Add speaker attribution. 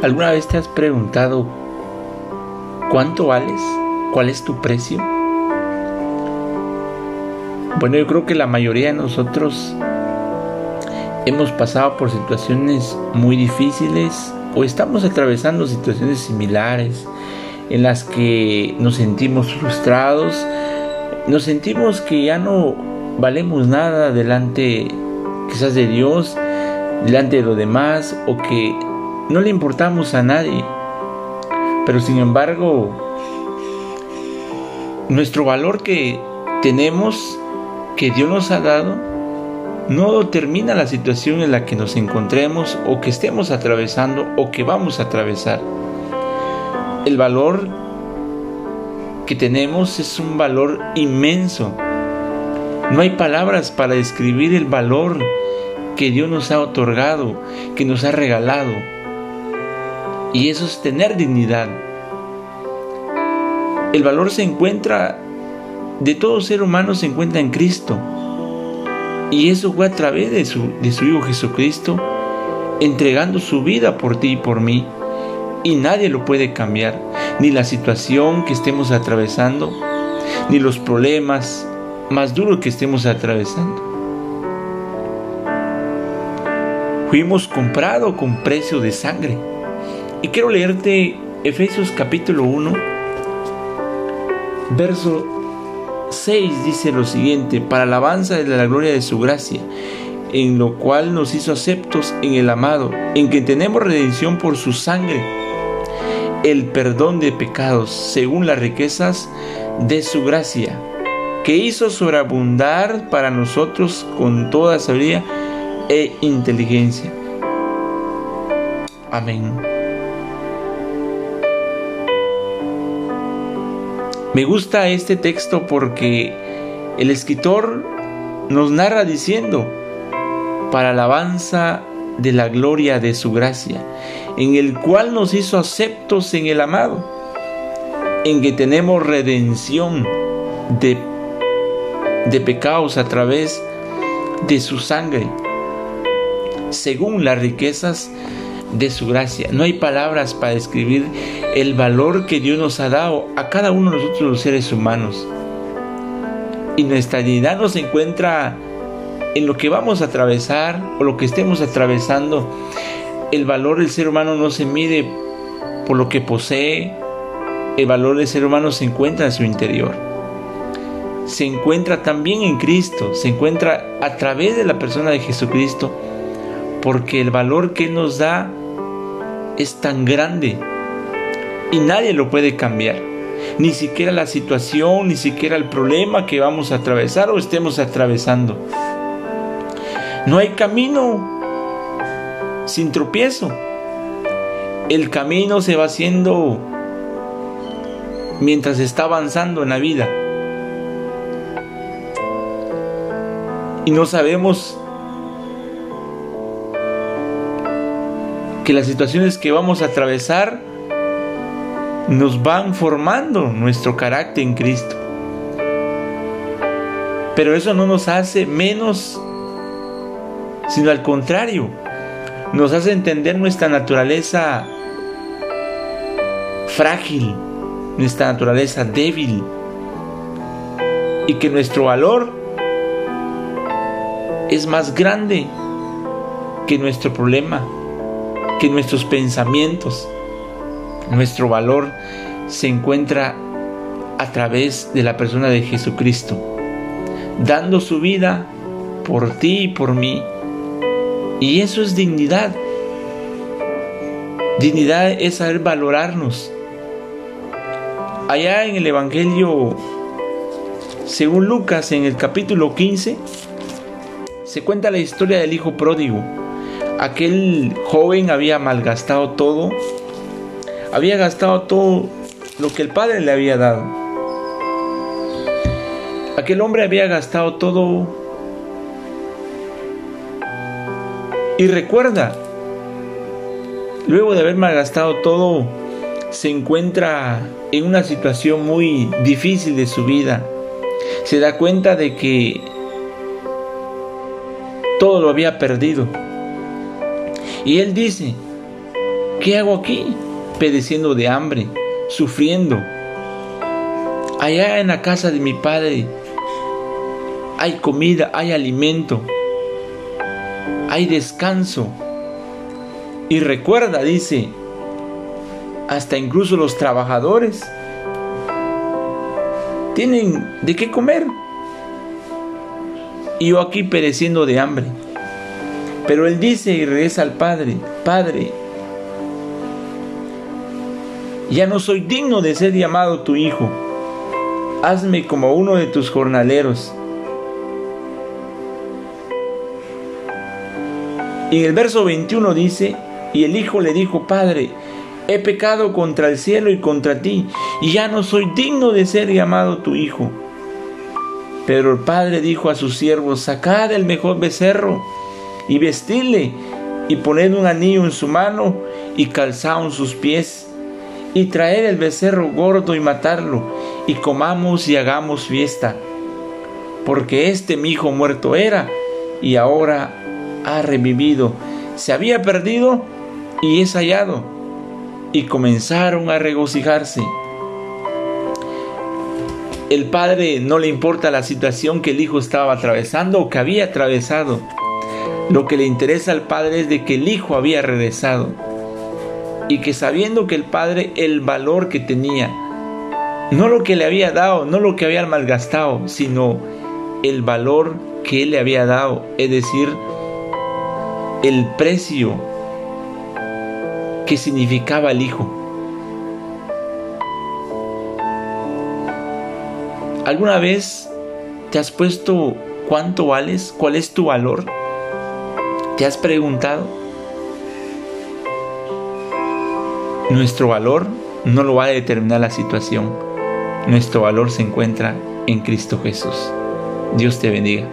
Speaker 1: ¿Alguna vez te has preguntado cuánto vales? ¿Cuál es tu precio? Bueno, yo creo que la mayoría de nosotros hemos pasado por situaciones muy difíciles o estamos atravesando situaciones similares en las que nos sentimos frustrados, nos sentimos que ya no valemos nada delante quizás de Dios, delante de los demás o que no le importamos a nadie. Pero sin embargo, nuestro valor que tenemos, que Dios nos ha dado, no determina la situación en la que nos encontremos o que estemos atravesando o que vamos a atravesar. El valor que tenemos es un valor inmenso. No hay palabras para describir el valor que Dios nos ha otorgado, que nos ha regalado. Y eso es tener dignidad. El valor se encuentra, de todo ser humano se encuentra en Cristo. Y eso fue a través de su, de su Hijo Jesucristo, entregando su vida por ti y por mí. Y nadie lo puede cambiar, ni la situación que estemos atravesando, ni los problemas más duros que estemos atravesando. Fuimos comprados con precio de sangre. Y quiero leerte Efesios capítulo 1, verso 6 dice lo siguiente, para alabanza de la gloria de su gracia, en lo cual nos hizo aceptos en el amado, en que tenemos redención por su sangre, el perdón de pecados, según las riquezas de su gracia, que hizo sobreabundar para nosotros con toda sabiduría e inteligencia. Amén. Me gusta este texto porque el escritor nos narra diciendo, para alabanza de la gloria de su gracia, en el cual nos hizo aceptos en el amado, en que tenemos redención de, de pecados a través de su sangre, según las riquezas su gracia. No hay palabras para describir el valor que Dios nos ha dado a cada uno de nosotros los seres humanos. Y nuestra dignidad no se encuentra en lo que vamos a atravesar o lo que estemos atravesando. El valor del ser humano no se mide por lo que posee. El valor del ser humano se encuentra en su interior. Se encuentra también en Cristo. Se encuentra a través de la persona de Jesucristo. Porque el valor que nos da es tan grande y nadie lo puede cambiar. Ni siquiera la situación, ni siquiera el problema que vamos a atravesar o estemos atravesando. No hay camino sin tropiezo. El camino se va haciendo mientras está avanzando en la vida. Y no sabemos que las situaciones que vamos a atravesar nos van formando nuestro carácter en Cristo. Pero eso no nos hace menos, sino al contrario, nos hace entender nuestra naturaleza frágil, nuestra naturaleza débil, y que nuestro valor es más grande que nuestro problema que nuestros pensamientos, nuestro valor se encuentra a través de la persona de Jesucristo, dando su vida por ti y por mí. Y eso es dignidad. Dignidad es saber valorarnos. Allá en el Evangelio, según Lucas, en el capítulo 15, se cuenta la historia del hijo pródigo aquel joven había malgastado todo, había gastado todo lo que el padre le había dado. Aquel hombre había gastado todo y recuerda, luego de haber malgastado todo, se encuentra en una situación muy difícil de su vida. Se da cuenta de que todo lo había perdido y él dice, ¿qué hago aquí? Pedeciendo de hambre, sufriendo. Allá en la casa de mi padre hay comida, hay alimento, hay descanso. Y recuerda, dice, hasta incluso los trabajadores tienen de qué comer. Y yo aquí pereciendo de hambre. Pero él dice y regresa al Padre, Padre, ya no soy digno de ser llamado tu hijo. Hazme como uno de tus jornaleros. Y en el verso 21 dice, y el hijo le dijo, Padre, he pecado contra el cielo y contra ti, y ya no soy digno de ser llamado tu hijo. Pero el padre dijo a sus siervos, sacad el mejor becerro y vestidle, y poned un anillo en su mano y calzado sus pies, y traed el becerro gordo y matarlo, y comamos y hagamos fiesta. Porque este mi hijo muerto era, y ahora ha revivido. Se había perdido y es hallado y comenzaron a regocijarse. El padre no le importa la situación que el hijo estaba atravesando o que había atravesado. Lo que le interesa al padre es de que el hijo había regresado y que sabiendo que el padre el valor que tenía, no lo que le había dado, no lo que había malgastado, sino el valor que él le había dado, es decir, el precio qué significaba el Hijo. ¿Alguna vez te has puesto cuánto vales? ¿Cuál es tu valor? ¿Te has preguntado? Nuestro valor no lo va a determinar la situación. Nuestro valor se encuentra en Cristo Jesús. Dios te bendiga.